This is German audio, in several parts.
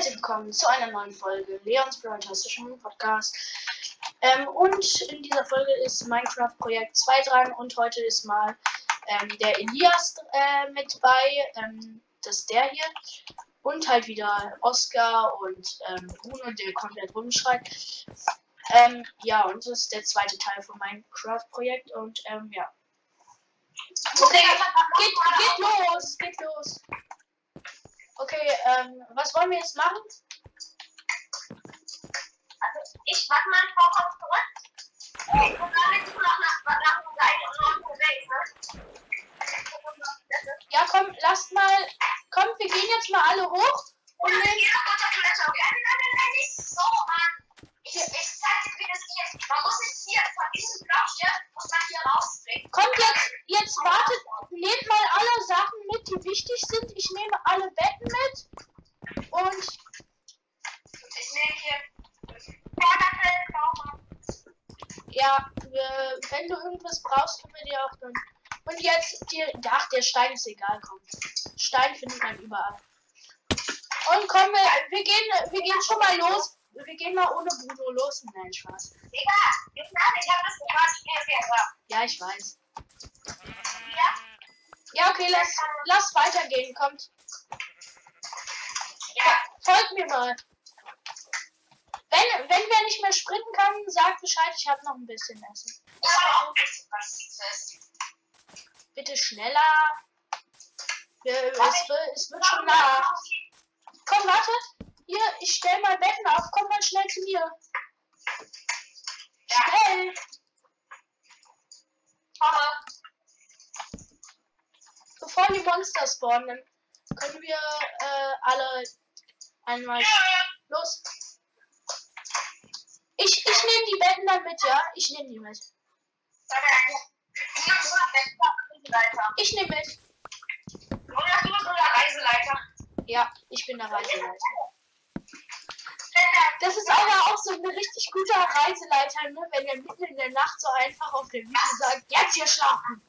herzlich willkommen zu einer neuen Folge Leons Fantastischen Podcast. Ähm, und in dieser Folge ist Minecraft Projekt 2 dran und heute ist mal ähm, der Elias äh, mit bei. Ähm, das ist der hier. Und halt wieder Oscar und ähm, Bruno, der komplett rumschreit. Ähm, ja, und das ist der zweite Teil von Minecraft Projekt und ähm, ja. Okay, geht, geht los, geht los. Okay, ähm, was wollen wir jetzt machen? Also ich warte mal paar Mal zurück. Und dann du noch nach, nach und noch weg, ne? Ja, komm, lasst mal. Komm, wir gehen jetzt mal alle hoch. Und nehmen. hier noch unter Toilette. Nein, nein, nein, nicht so, Mann. Ich, ich zeig dir, wie das geht. Man muss nicht hier, von diesem Block hier, muss man hier rausdrehen. Kommt jetzt, jetzt wartet, nehmt mal alle Sachen mit, die wichtig sind. Ich nehme alle Betten mit. Und Ich nehme hier ja, wir, wenn du irgendwas brauchst, können wir dir auch dann. Und jetzt, die, ach, der Stein ist egal, komm. Stein findet man überall. Und komm, wir, wir, gehen, wir gehen schon mal los. Wir gehen mal ohne Bruno los. Nein, Spaß. Digga, jetzt nach, ich hab das gemacht. Ja, ich weiß. Ja? Ja, okay, lass, lass weitergehen. Kommt, Ja. folgt mir mal. Wenn, wenn wer nicht mehr sprinten kann, sagt Bescheid, ich habe noch ein bisschen Essen. Ich hab auch. Bitte schneller. Wir, es, es wird schon nach. Komm, warte. Hier, ich stell mal Betten auf. Komm mal schnell zu mir. Schnell. Komme. Bevor die Monster spawnen, können wir äh, alle einmal los. Ich, ich nehme die Betten dann mit, ja? Ich nehme die mit. Ich nehme mit. Oder du bist unser Reiseleiter. Ja, ich bin der Reiseleiter. Das ist aber auch so ein richtig guter Reiseleiter, ne? wenn er mitten in der Nacht so einfach auf der Wiese sagt, jetzt hier schlafen.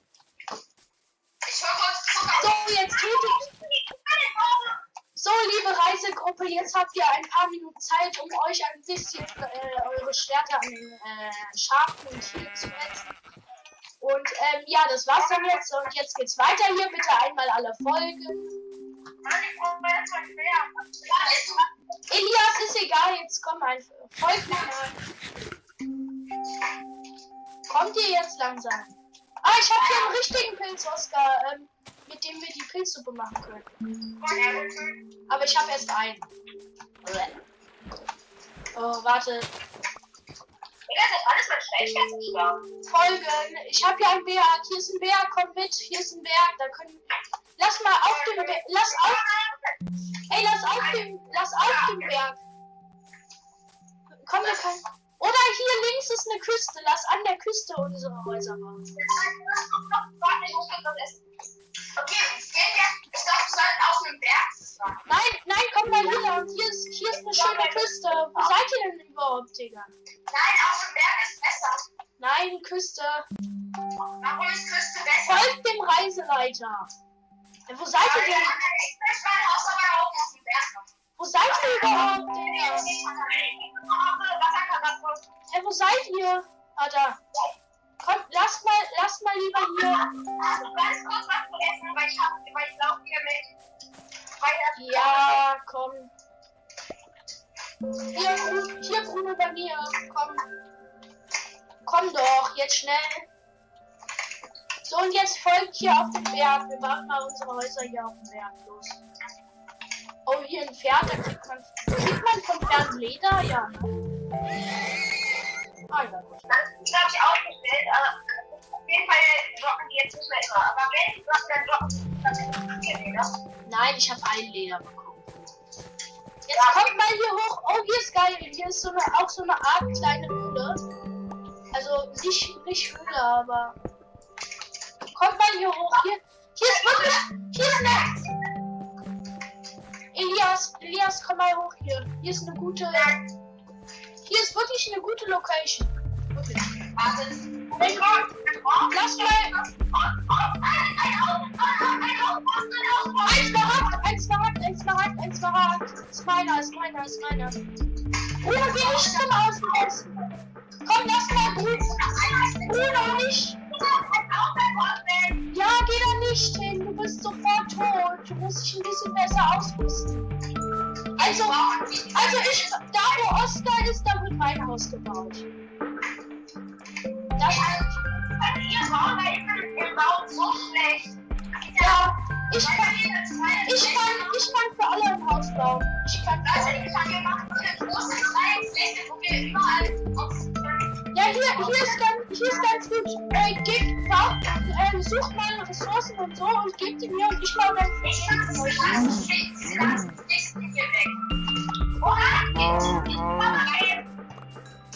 Ich Zucker. So, jetzt es. So, liebe Reisegruppe, jetzt habt ihr ein paar Minuten Zeit, um euch ein bisschen äh, eure Stärke an den äh, Schafen und Tieren zu messen. Und ähm, ja, das war's dann jetzt. Und jetzt geht's weiter hier. Bitte einmal alle folgen. Ja. Elias ist egal, jetzt komm einfach. Folgt mir mal. Kommt ihr jetzt langsam? Ah, ich habe hier einen richtigen Pilz, Oscar, ähm, mit dem wir die Pilzsuppe machen können. Aber ich habe erst einen. Oh, warte. Folgen. Ich habe hier einen Berg. Hier ist ein Berg. Komm mit. Hier ist ein Berg. Da können. Lass mal auf dem Berg. Lass auf. Ey, lass auf dem. Lass auf dem Berg. Komm, wir können. Oder hier links ist eine Küste. Lass an der Küste unsere Häuser bauen. Warte, ich muss was essen. Okay. Ich glaube, wir sollten auf einem Berg fahren. Nein, nein, komm mal hier. Und hier ist, hier ist eine schöne Küste. Wo seid ihr denn überhaupt, Digga? Nein, auf dem Berg ist besser. Nein, Küste. Warum ist Küste besser? Folgt dem Reiseleiter. Wo seid ihr denn? Ich möchte mein Haus aber auch auf dem Berg. Wo seid ihr überhaupt, Digga? Wasserkatastrophe. Hey, wo seid ihr? Ah, da. Komm, lasst mal, lasst mal lieber hier. Also ganz kurz was zu essen, weil ich, hab, weil ich laufe hier mit. Ja, komm. Hier, hier, Bruno, bei mir. Komm. Komm doch, jetzt schnell. So, und jetzt folgt hier auf den Berg. Wir bauen mal unsere Häuser hier auf dem Berg los. Oh, hier ein Pferd, da kriegt man. Kriegt man vom Pferd Leder? Ja, ne? Ah, ja, gut. Das ist, glaube ich, aufgestellt. Aber auf jeden Fall droppen die jetzt nicht mehr immer. Aber wenn droppen, dann droppen vier Leder. Nein, ich habe ein Leder bekommen. Jetzt kommt mal hier hoch. Oh, hier ist geil. Hier ist so eine, auch so eine Art kleine Höhle. Also nicht, nicht Höhle, aber. Kommt mal hier hoch. Hier, hier ist wirklich. Hier ist eine. Elias, Elias, komm mal hoch hier. Hier ist eine gute. Hier ist wirklich eine gute Location. Wirklich. Warte. Mein Gott. Lass mal. Ein Smaragd, ein Smaragd, ein Smaragd, ein Smaragd. Ist meiner, ist meiner, ist meiner. Bruno, geh nicht zum Außenhaus. Komm, lass mal Bruno. Bruno, nicht. Ja, geh da nicht hin. Du bist sofort tot. Du musst dich ein bisschen besser ausrüsten. Also, also ich, da wo Oscar ist, da wird mein Haus gebaut. Das, ja, ich kann, ich kann, ich kann für alle ein Haus bauen. Ich kann für alle. Ja, hier, hier ist ganz, hier ist ganz gut. Äh, gib, bau, äh, such mal Ressourcen und so und gib die mir und ich baue dann für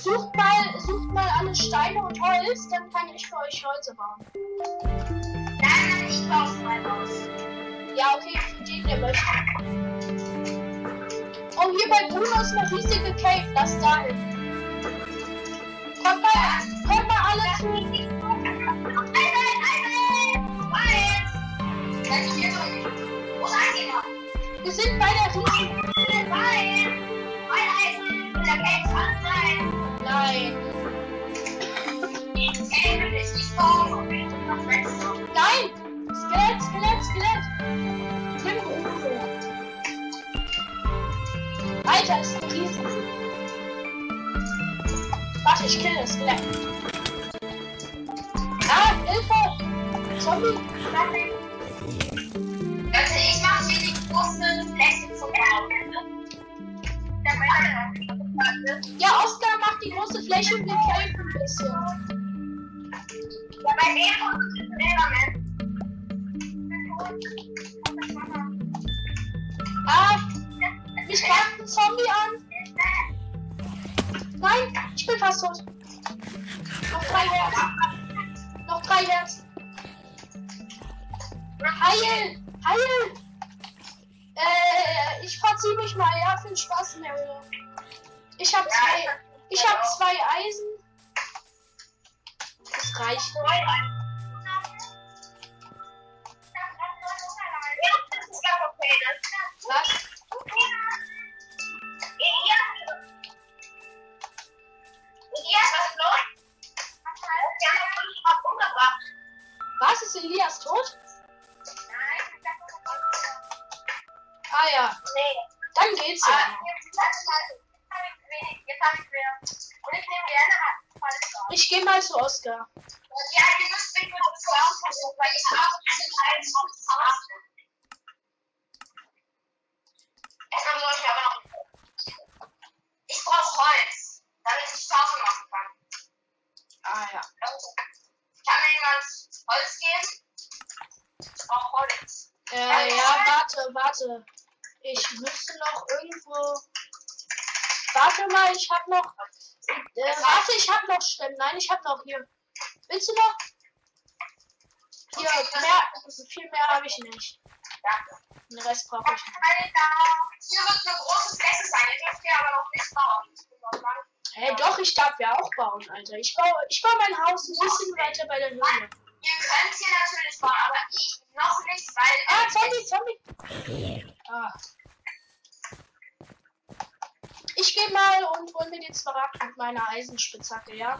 Sucht mal, sucht mal alle Steine und Holz, dann kann ich für euch Häuser bauen. Ja, okay, für den, der möchte. Oh, hier bei Bruno ist eine riesige Cave. Lass da hin. Kommt mal, kommt mal alle zu. Wir sind bei der riesigen. Nein. Nein! Skelett, Skelett, Skelett! Bruno. Alter, ist ein Riesen. Warte, ich kill das Skelett. Ah, Hilfe! Zombie! Also ich mache hier die große Fläche zum Bauen. Ja, Oscar macht die große Fläche und wir kämpfen ein bisschen. Ja, bei dem Silberman. Ah, mich greift ein Zombie an. Nein, ich bin fast tot. Noch drei Herzen. Noch drei Herzen. Heil! Heil! Äh, ich verzieh mich mal, ja, viel Spaß Höhle. Ich hab zwei, ich hab zwei Eisen. Das reicht. Was? Ist Elias tot? Ah ja, dann geht's ja. Ich gehe mal zu Oscar. Ja, ihr müsst mich kurz zusammenfassen, weil ich habe ein Haus Erstmal soll ich aber noch. Ich brauche Holz, damit ich Schafe machen kann. Ah ja. Kann mir jemand Holz geben? Ich brauche Holz. Äh, ja, warte, warte. Ich müsste noch irgendwo. Warte mal, ich hab noch. Äh, warte, ich hab noch Stimmen. Nein, ich hab noch hier. Willst du noch? Hier, mehr, also viel mehr habe ich nicht. Danke. Den Rest brauche ich nicht. Hier wird eine große Fläche sein. Ihr dürft hier aber noch nicht bauen. Ich lang. Hey, doch, ich darf ja auch bauen, Alter. Ich baue, ich baue mein Haus ein bisschen weiter bei der Höhle. Ihr könnt hier natürlich bauen, aber ich noch nicht, weil. Ah, Zombie, Zombie. Ah. Ich gehe mal und hol mir den Smaragd mit meiner Eisenspitzhacke, ja?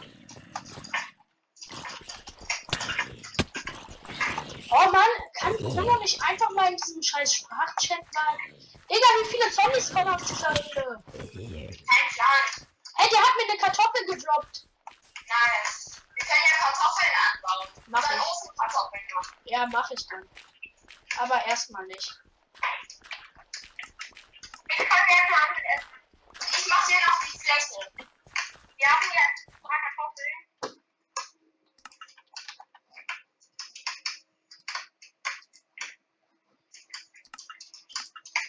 Oh Mann, kann Bruno nicht einfach mal in diesem scheiß Sprachchat mal. Digga, wie viele Zombies kommen auf dieser Höhle? Kein Plan. Ey, der hat mir eine Kartoffel gedroppt. Nice. Können ja Kartoffeln anbauen. Mach Oder ich. Ofenkartoffeln machen. Ja, mach ich dann. Aber erstmal nicht. Ich kann gerne Handel essen. Ich mach hier noch die Fläche. Wir haben hier paar Kartoffeln.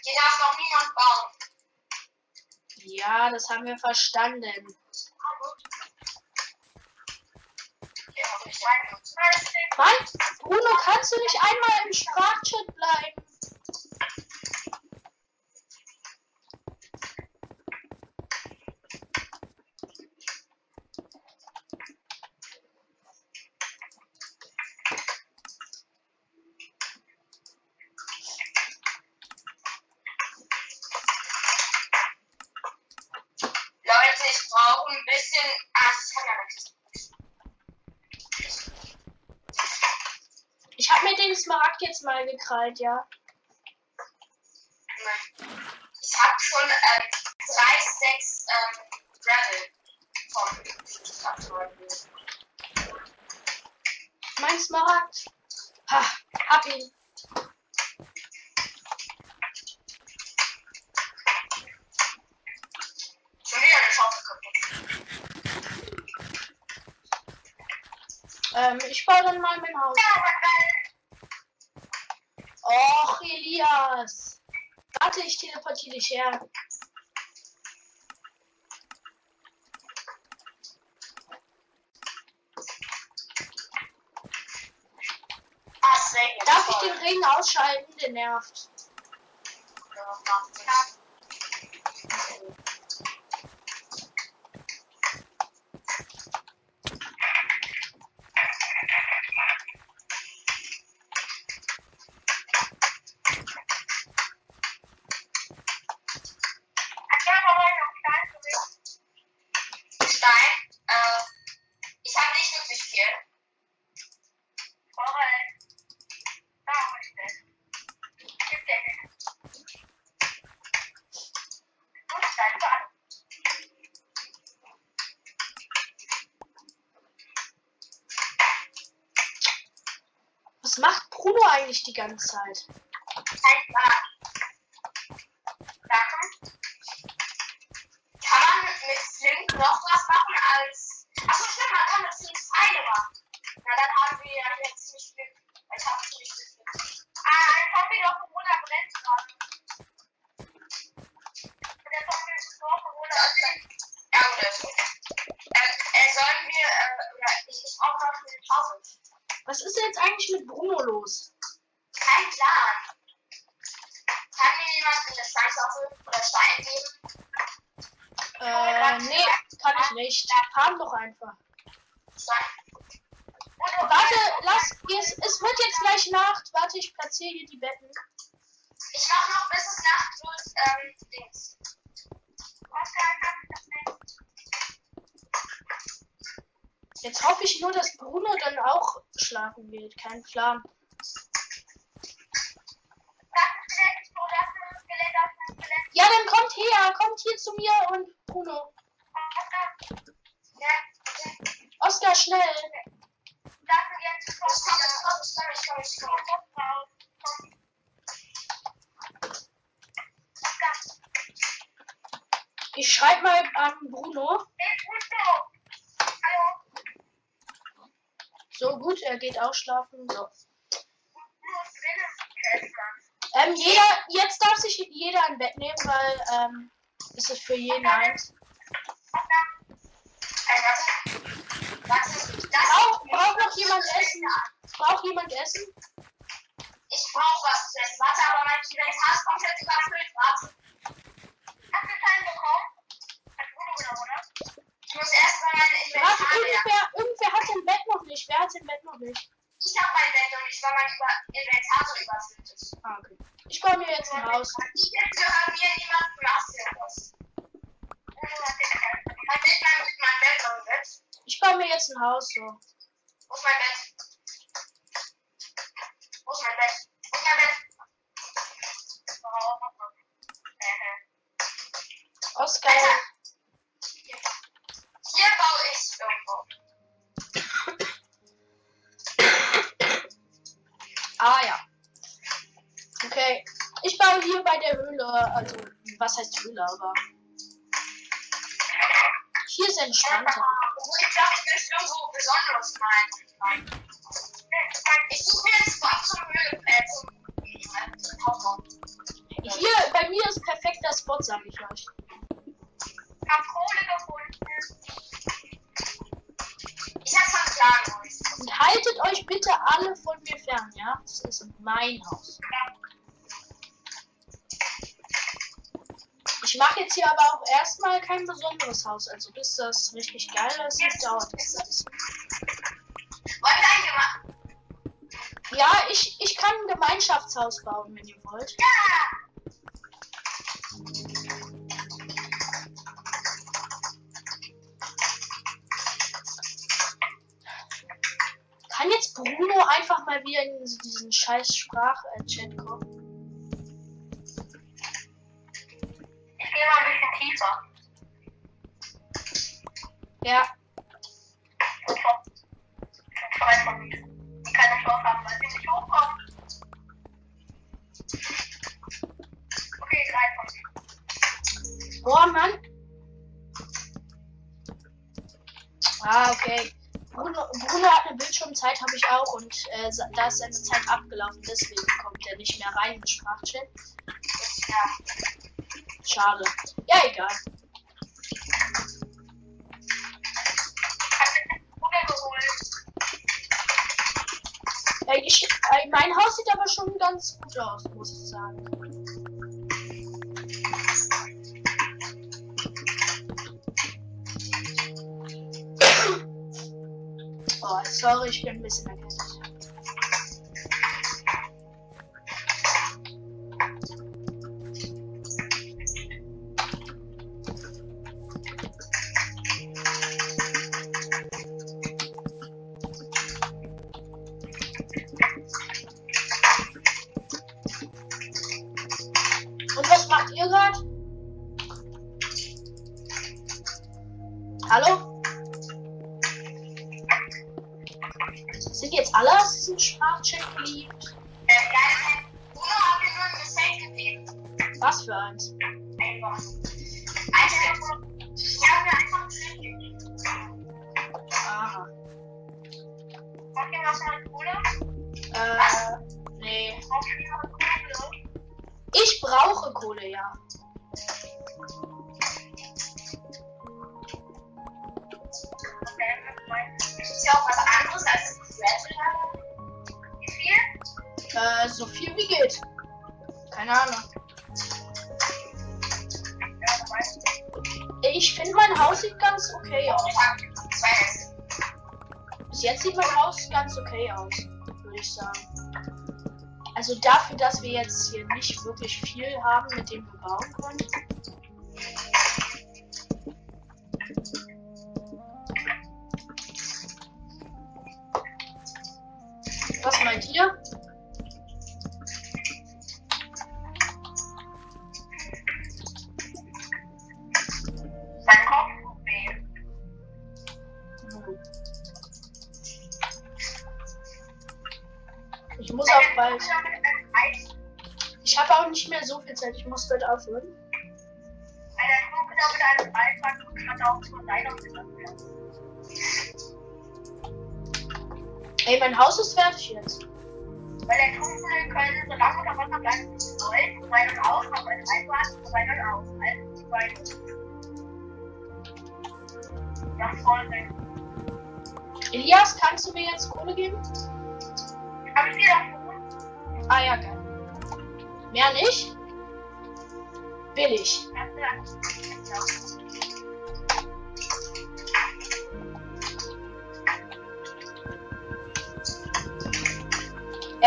Hier darf noch niemand bauen. Ja, das haben wir verstanden. Mann, Bruno, kannst du nicht einmal im Sprachchat bleiben? Gekrallt, ja? Ich hab schon ähm, drei Stacks ähm, Gravel vom Abschreiben. Mein Smaragd. Ha, hab ihn. Schon wieder eine Schaufel kaputt. Ähm, ich baue dann mal mein Haus. Ja. Och, Elias. Warte, ich teleportiere dich her. Darf ich den Regen ausschalten? Der nervt. Ja, macht Sinn. Stein, äh, ich habe nicht wirklich viel. Was macht Bruno eigentlich die ganze Zeit? Sachen. Kann man mit Flint noch was machen als. Achso, stimmt, man kann mit Flint Pfeile machen. Na, dann haben wir ja jetzt ziemlich viel. Ich habe ziemlich viel Flint. Ah, ein Zombie doch Corona brennt gerade. Der Zombie ist vor Corona. Ja, gut, das ist gut. Ähm, äh, sollen wir, äh, oder ich, ich brauche noch eine Pause. Was ist denn jetzt eigentlich mit Bruno los? Kein Plan. Kann mir jemand eine Steinschaufel oder Stein geben? Äh, nee, kann ich Haben doch einfach. Warte, lass, es, es wird jetzt gleich Nacht. Warte, ich platziere hier die Betten. Ich mach noch bis es Nacht wird, ähm, Dings. Jetzt hoffe ich nur, dass Bruno dann auch schlafen wird. Kein Plan. Ja, dann kommt her, kommt hier zu mir und Bruno. Oskar, schnell. Ich komm, ich komm, ich komm, ich komm, ich komm. Ich schreibe mal an Bruno. So gut, er geht auch schlafen. So. Ähm, jeder, jetzt darf sich jeder ein Bett nehmen, weil ähm, ist es für jeden eins. Ey, warte. Warte, das Braucht braucht noch jemand Essen? Braucht jemand Essen? Ich brauch was zu essen. Warte, aber mein Inventar ist komplett überfüllt. Warte. Hast du keinen bekommen? Hat Bruno genommen, oder? Ich muss erst mal mein Warte, Inventar leer. irgendwer, irgendwer hat sein Bett noch nicht. Wer hat sein Bett noch nicht? Ich hab mein Bett und ich war mein über Inventar so überfüllt ist. Ah, okay. Ich baue mir jetzt ein Haus. Ich gehört mir niemand Bett. Ich baue mir jetzt ein Haus. So. Wo ist mein Bett? Wo ist mein Bett? Wo ist mein Bett? Oh, Oskar, Alter. Hier baue ich irgendwo. ah ja. Okay. Ich baue hier bei der Höhle. Also, was heißt Höhle, aber. Hier ist entspannter. Ich glaube, ich will irgendwo Besonderes malen. Ich suche jetzt Spot zum Hausbau. Hier, bei mir ist perfekter Spot, sag ich euch. Ich hab Kohle gefunden. Ich hab schon Plan. Und haltet euch bitte alle von mir fern, ja? Das ist mein Haus. Ich mache jetzt hier aber auch erstmal kein besonderes Haus. Also bis das richtig geil ist, das dauert es alles. Wollen wir ein Gema Ja, ich, ich kann ein Gemeinschaftshaus bauen, wenn ihr wollt. Ja! Kann jetzt Bruno einfach mal wieder in diesen scheiß Sprach-Chat kommen? Ich gehe mal ein bisschen tiefer. Ja, von, von zwei von mir. Keine Chance haben, weil sie nicht hochkommen. Okay, drei von mir. Boah, Mann. Ah, okay. Bruno, Bruno hat eine Bildschirmzeit, habe ich auch. Und äh, da ist seine Zeit abgelaufen. Deswegen kommt er nicht mehr rein in Sprachchat. Ja. Schade. Ja, egal. Ich, äh, mein Haus sieht aber schon ganz gut aus, muss ich sagen. Oh, sorry, ich bin ein bisschen erkältet. Alle aus diesem Also dafür, dass wir jetzt hier nicht wirklich viel haben, mit dem wir bauen können. Was meint ihr? Muss bald aufhören. Weil der Kumpel mit einem Eisband hat auch schon leider. Ey, mein Haus ist fertig jetzt.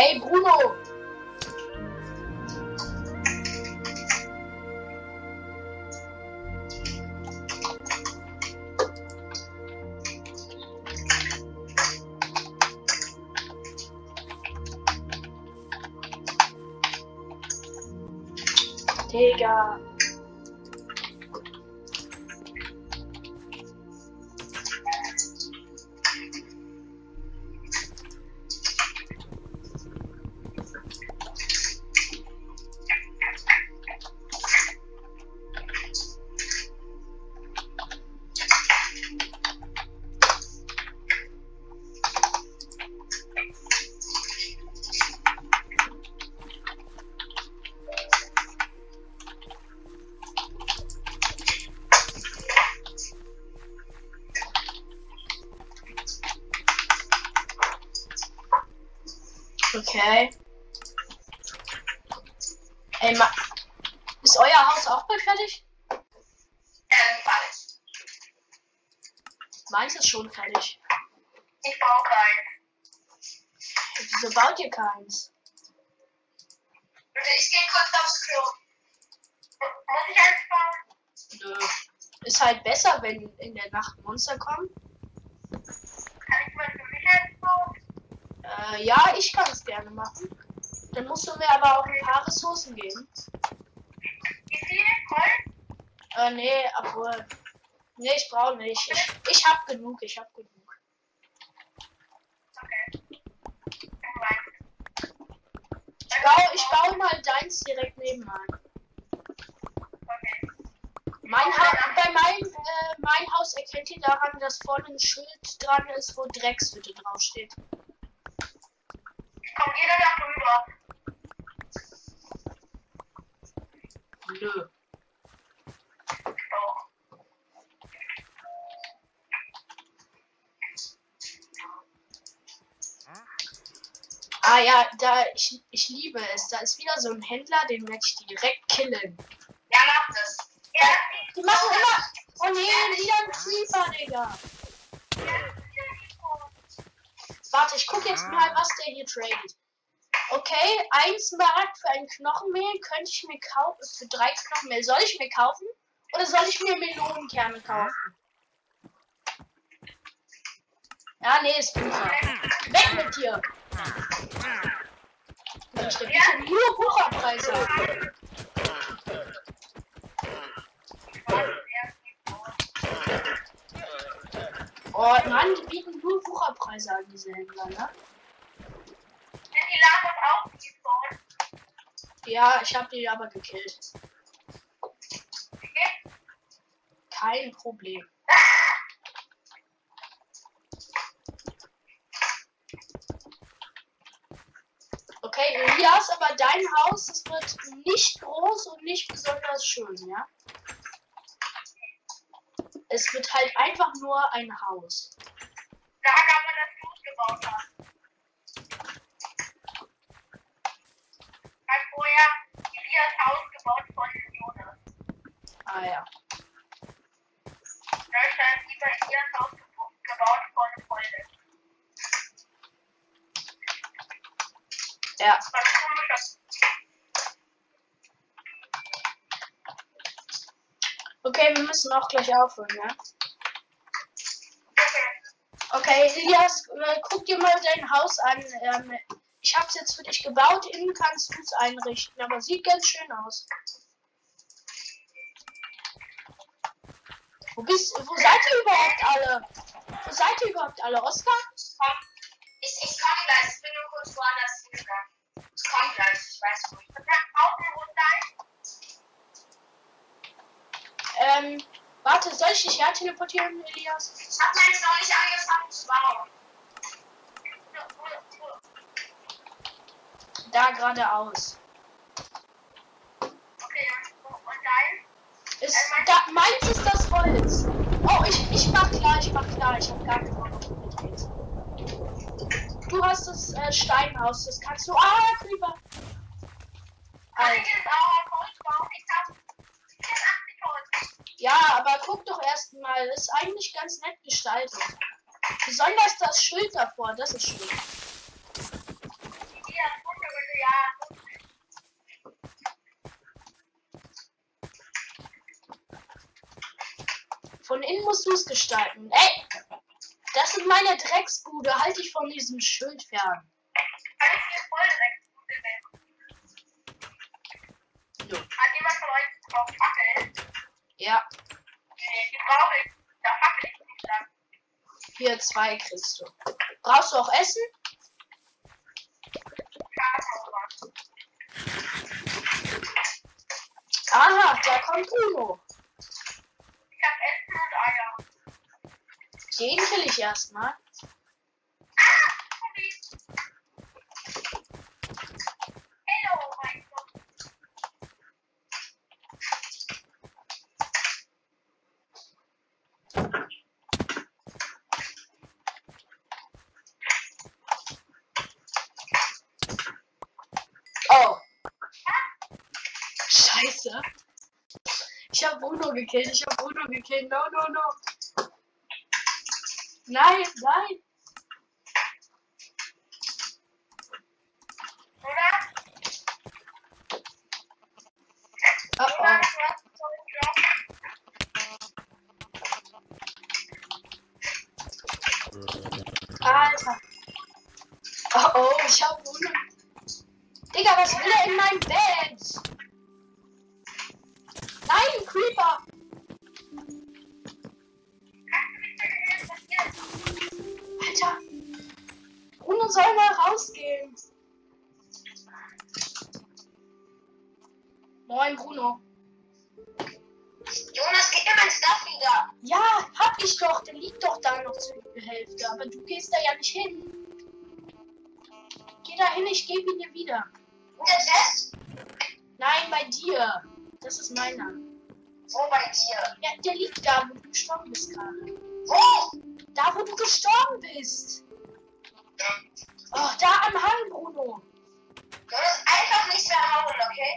Ey, Bruno! Meins ist schon fertig. Ich brauche keinen. Wieso baut ihr keins? Ich gehe kurz aufs Klo. Muss ich eins bauen? Nö. Ist halt besser, wenn in der Nacht Monster kommen. Kann ich mal für mich eins bauen? Äh, ja, ich kann es gerne machen. Dann musst du mir aber auch ein paar Ressourcen geben. Wie viel? Holz? Äh, nee, obwohl. Nee, ich brauche nicht. Ich, ich hab genug, ich hab genug. Okay. Ich baue, ich baue mal deins direkt nebenan. Okay. Mein ha bei meinem äh, mein Haus erkennt ihr daran, dass vorne ein Schild dran ist, wo Dreckshütte draufsteht. Kommt jeder da rüber? Nö. Doch. Ah ja, da ich, ich liebe es. Da ist wieder so ein Händler, den werde ich direkt killen. Ja, macht es. Ja, Die machen immer. Oh nee, wieder ein Creeper, Digga. Warte, ich guck jetzt mal, was der hier tradet. Okay, ein Smaragd für ein Knochenmehl könnte ich mir kaufen. Für drei Knochenmehl. Soll ich mir kaufen? Oder soll ich mir Melonenkerne kaufen? Ja, nee, ist Wucher. Weg mit dir! Bietet nur Wucherpreise. Oh Mann, die bieten nur Wucherpreise an, diese Händler, ne? Sind die Lagos auch gespawnt? Ja, ich habe die aber gekillt. Okay. Kein Problem. Okay, Elias, aber dein Haus, das wird nicht groß und nicht besonders schön, ja? Es wird halt einfach nur ein Haus. Da kann man das Haus gebaut haben. Hat vorher Elias Haus gebaut von Jonas. Ah ja. Da ist dann lieber Elias Haus gebo- gebaut von Freunde. Ja. Was komisches. Okay, wir müssen auch gleich aufhören, ja? Okay. Elias, äh, guck dir mal dein Haus an. Ähm, ich hab's jetzt für dich gebaut. Innen kannst du es einrichten, aber sieht ganz schön aus. Wo bist Wo seid ihr überhaupt alle? Wo seid ihr überhaupt alle? Oskar? Komm. Ich, ich komm gleich. Ich bin nur kurz woanders hingegangen. Ich komm gleich. Ich weiß wo ich bin. Auch ein Rundlein? Ähm, warte, soll ich dich her teleportieren, Elias? Ich hab jetzt noch nicht angefangen zu bauen. Da geradeaus. Okay, und dein? Ist, da, meins ist das Holz. Oh, ich, ich mach klar, ich mach klar. Ich hab gar keine Ahnung. Du hast das äh, Steinhaus, das kannst du. Ah, Creeper! Alter. ich jetzt auch Holz bauen? Ich hab 84 Holz. Ja, aber guck doch erst mal, das ist eigentlich ganz nett gestaltet. Besonders das Schild davor, das ist schön. Von innen musst du es gestalten. Ey! Das ist meine Drecksbude, halt dich von diesem Schild fern. Hat jemand von euch noch Fackeln? Ja, die brauche ich. Da fackel ich nicht lang. hier zwei kriegst du. Brauchst du auch Essen? Aha, da kommt Bruno. Ich hab Essen und Eier. Den kill ich erstmal. Hello, mein Gott. Oh. Scheiße. Ich hab Bruno gekillt, ich hab Bruno gekillt. No, no, no. Nein, nein. Ihn dir wieder. Chest? Nein, bei dir. Das ist meiner. Wo bei dir? Ja, der liegt da, wo du gestorben bist gerade. Wo? Da, wo du gestorben bist. Oh, da am Hang, Bruno. Jonas, einfach nicht mehr hauen, okay?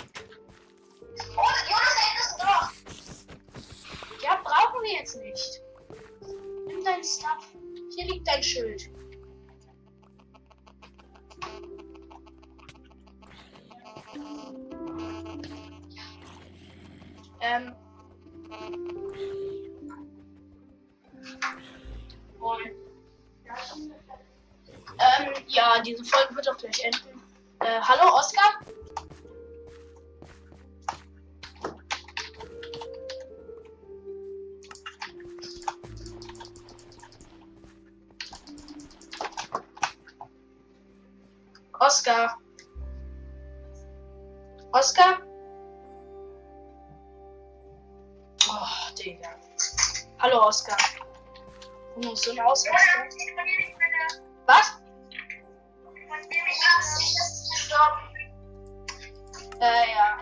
Oh, Jonas, da ist Dorf. Ja, brauchen wir jetzt nicht. Nimm deinen Stuff. Hier liegt dein Schild. Ähm. Ähm, ja, diese Folge wird auch gleich enden. Äh, hallo, Oskar? Oskar? Oskar? Oh, Digga. Hallo, Oskar. Du musst so ein Ausraster. Was? Äh, ja.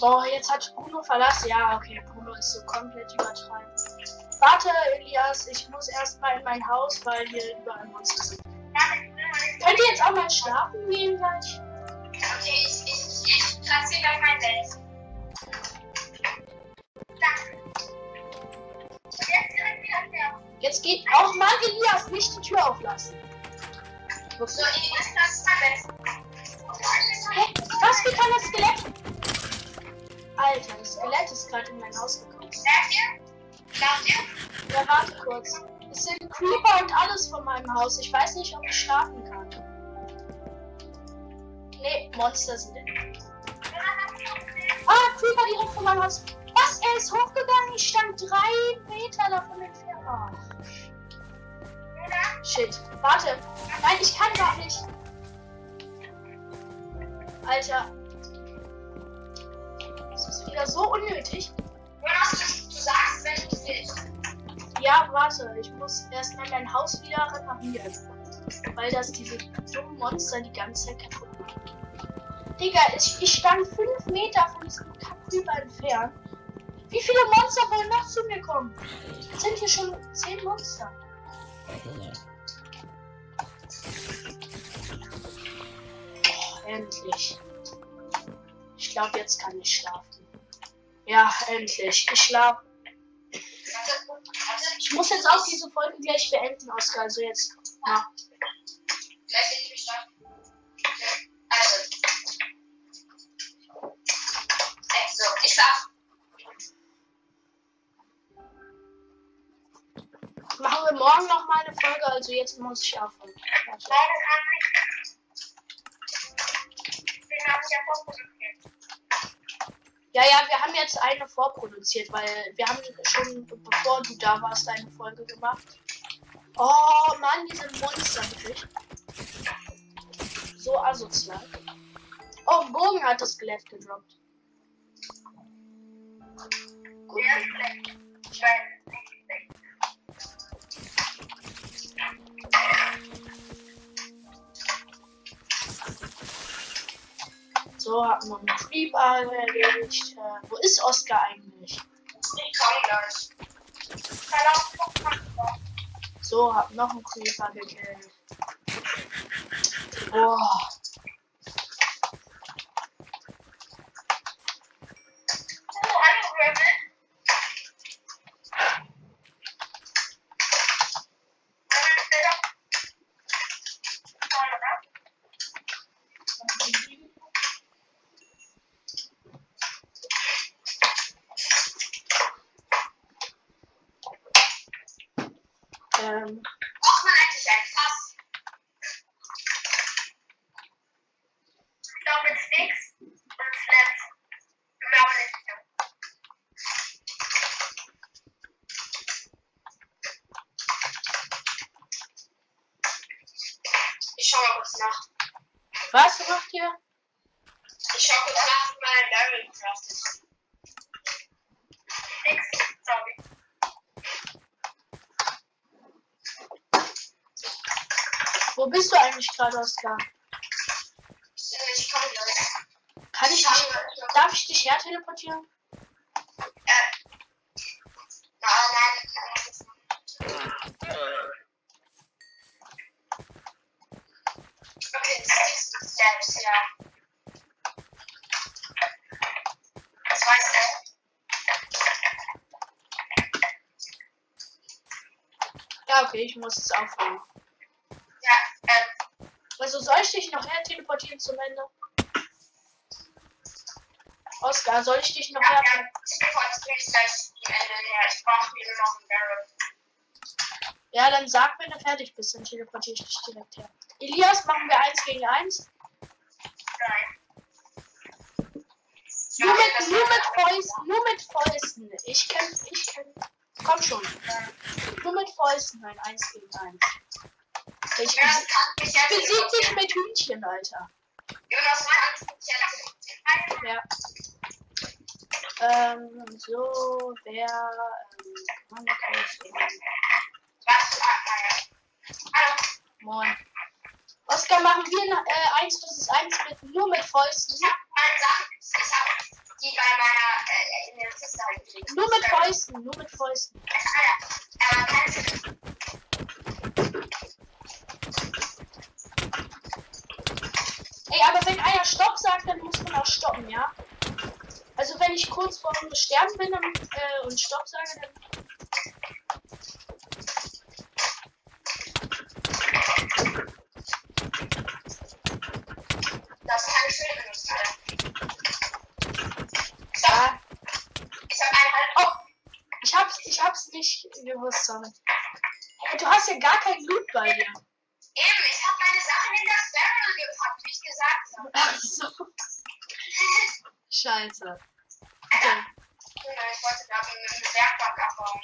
Boah, jetzt hat Bruno verlassen. Ja, okay, Bruno ist so komplett übertreiben. Warte, Elias, ich muss erstmal in mein Haus, weil hier überall Monster sind. Könnt ihr jetzt auch mal schlafen gehen gleich? Okay, ich, ich, ich platziere auf mein Bett. Danke. Und jetzt direkt wieder her. Jetzt geht auch mal Elias nicht die Tür auflassen. So, ich, platziere mein Bett. Hä? Was? Wie kann das Skelett? Alter, das Skelett ist gerade in mein Haus gekommen. Merkt ihr? Glaubt ihr? Ja, warte kurz. Es sind Creeper und alles von meinem Haus. Ich weiß nicht, ob ich schlafen kann. Nee, Monster sind. Ah, Creeper direkt vor meinem Haus. Was? Er ist hochgegangen. Ich stand drei Meter davon entfernt. Ach, shit. Warte. Nein, ich kann gar nicht. Alter. Das ist wieder so unnötig. Du, sagst, wenn du willst. Ja, warte. Ich muss erstmal mein Haus wieder reparieren. Weil das diese dummen Monster die ganze Zeit kaputt. Digga, ich, ich stand fünf Meter von diesem Kacküber entfernt. Wie viele Monster wollen noch zu mir kommen? Es sind hier schon zehn Monster. Oh, endlich. Ich glaube, jetzt kann ich schlafen. Ja, endlich. Ich schlafe. Ich muss jetzt auch diese Folge gleich beenden, Oskar. Also jetzt. Ja. Morgen noch mal eine Folge, also jetzt muss ich aufhören. Ja ja, ja, wir haben jetzt eine vorproduziert, weil wir haben schon, bevor du da warst, eine Folge gemacht. Oh Mann, diese Monster wirklich. So asozial. Oh, Bogen hat das Skelett gedroppt. Gut. Der So, wir einen Creep erledigt. Äh, wo ist Oskar eigentlich? Ich gleich. Verlauf, So, hab noch einen Creeper gekillt. Boah. Oh, hallo, Rebel. Rebel, stell doch. Vorne, ne? Ähm, Braucht man eigentlich ein Fass? Was noch. Was macht ihr? Ich schau kurz nach, wie mein Barrel craftet. Nix, sorry. Wo bist du eigentlich gerade, Oskar? Ich, äh, ich komme gleich. Kann ich dich, darf ich dich her teleportieren? Okay, ich muss es aufnehmen. Ja, ähm, Also soll ich dich noch her teleportieren zum Ende? Oskar, soll ich dich noch ja, her? ja, ich gleich am Ende her. Ich brauche mir nur noch einen Barrel. Ja, dann sag, wenn du fertig bist, dann teleportiere ich dich direkt her. Elias, machen wir eins gegen eins. Nein. Nur mit, nur mit Fäusten, nur mit Fäusten. Ich kenn, ich kenn. Komm schon. Nur mit Fäusten, nein, eins gegen eins. Ich Ja, das kann ja besieg dich mit Hühnchen, Alter. Jonas kann mich ja teleportieren. Ja. Ähm, so, wer, ähm, Mann, okay, Was? Ah, naja. Hallo. Moin. Oskar, machen wir äh, eins vs eins mit, nur mit Fäusten. Ich hab meine Sachen, ich hab die bei meiner, äh, in der Kiste halt. Nur mit Fäusten, nur mit Fäusten. Ah. Äh, kannst du, Ey, aber wenn einer Stopp sagt, dann muss man auch stoppen, ja? Also wenn ich kurz vor dem Sterben bin dann, äh, und Stopp sage, dann. das kann ich schön benutzen, Alter. Ich hab, Ja. ich hab einen halb, Oh! Ich hab's, ich hab's nicht sorry. Hey, du hast ja gar kein Blut bei dir. eben, ich hab meine Sachen in das Barrel gepackt, wie ich gesagt habe. Ach so. Scheiße. Okay. Ich wollte gerade eine Werkbank abbauen.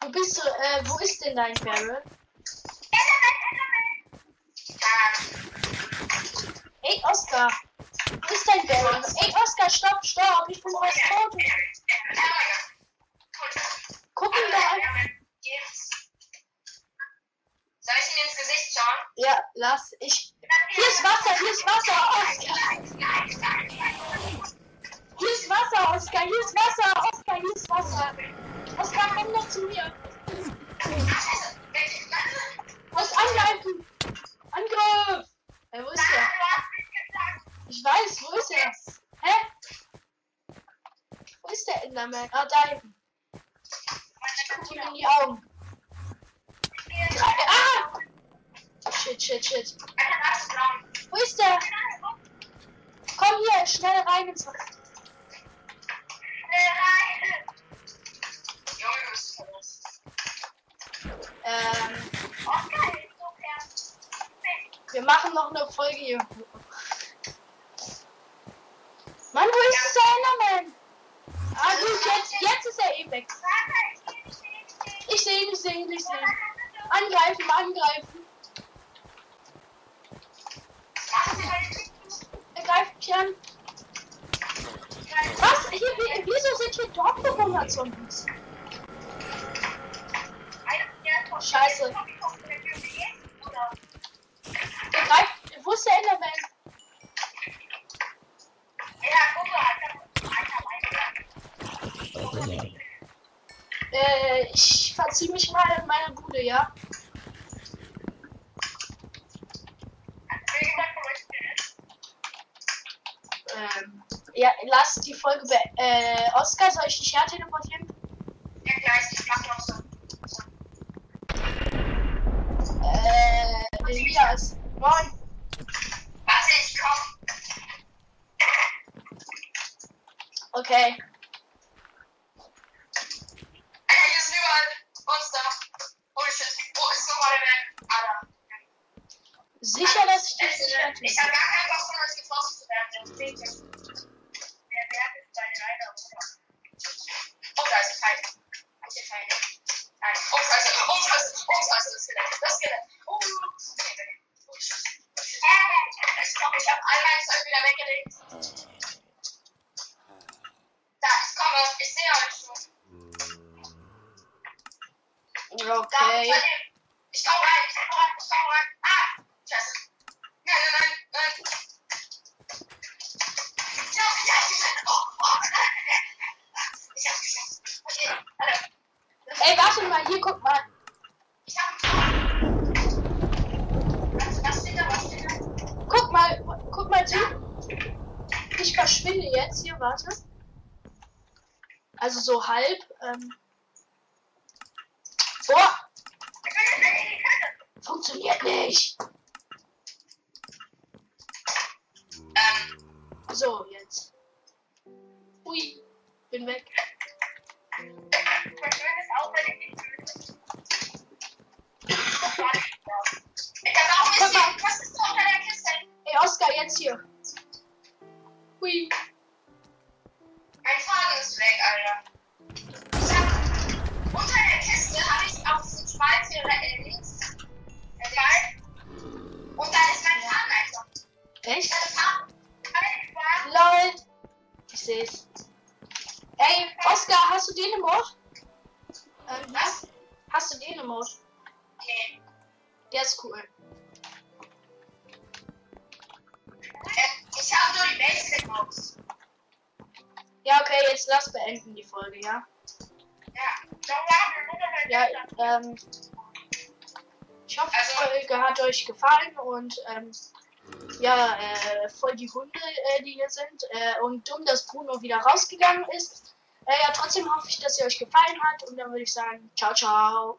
Wo bist du, äh, wo ist denn dein Barrel? Ey, Oskar. Wo ist dein Barrel? Ey, Oskar, stopp, stopp. Ich bin fast tot. Guck ihn doch an. Soll ich ihn ins Gesicht schauen? Ja, lass. Ich. Hier ist Wasser, hier ist Wasser, Oskar. Hier ist Wasser, Oskar, hier ist Wasser, Oskar, hier ist Wasser. Oskar, komm doch zu mir. Was angreifen? Angriff! Ey, wo ist der? Ich weiß, wo ist er? Hä? Wo ist der Enderman? Ah, da hinten. Ich guck ihm in die Augen. Ah! Shit, shit, shit. Wo ist der? Komm hier, schnell rein ins Wasser. Junge, du bist verrückt. Ähm, wir machen noch eine Folge hier. Mann, wo ist dieser Enderman? Ah, gut, jetzt, jetzt ist er eh weg. Ich sehe ihn, ich sehe ihn, ich sehe ihn. Angreifen, angreifen. Er greift mich an. Was? Hier, wie- wieso sind hier Dorfbewohner-Zombies? Scheiße. Greift. Wo ist der Enderman? Äh, ich verziehe mich mal in meine Bude, ja? Ähm, ja, lass die Folge be äh, Oscar, soll ich dich her Sicher, dass ich nicht her Ich habe gar keinen Bock von euch getroffen zu werden. So, jetzt. Ui, bin weg. verschwinde es auch, wenn ich nicht. Ich hab auch mal. gesehen, was ist da unter der Kiste? Ey, Oscar, jetzt hier. Hui. Mein Faden ist weg, Alter. Ich hab, unter der Kiste habe ich auf diesen Spalt hier äh, links rein. Und da ist mein Faden einfach. Echt? Faden. LOL. Ich seh's. Ey, Oscar, hast du den Ohr? Ähm, Was? hast du den Ohr? Nee. Der ist cool. Äh, ich habe nur die Basic Modes. Ja, okay, jetzt lass beenden die Folge, ja? Ja, Ja, ähm. Ich hoffe, die Also- Folge hat euch gefallen und, ähm, ja, äh, voll die Hunde, äh, die hier sind. Äh, und dumm, dass Bruno wieder rausgegangen ist. Äh, ja, trotzdem hoffe ich, dass sie euch gefallen hat und dann würde ich sagen, ciao, ciao.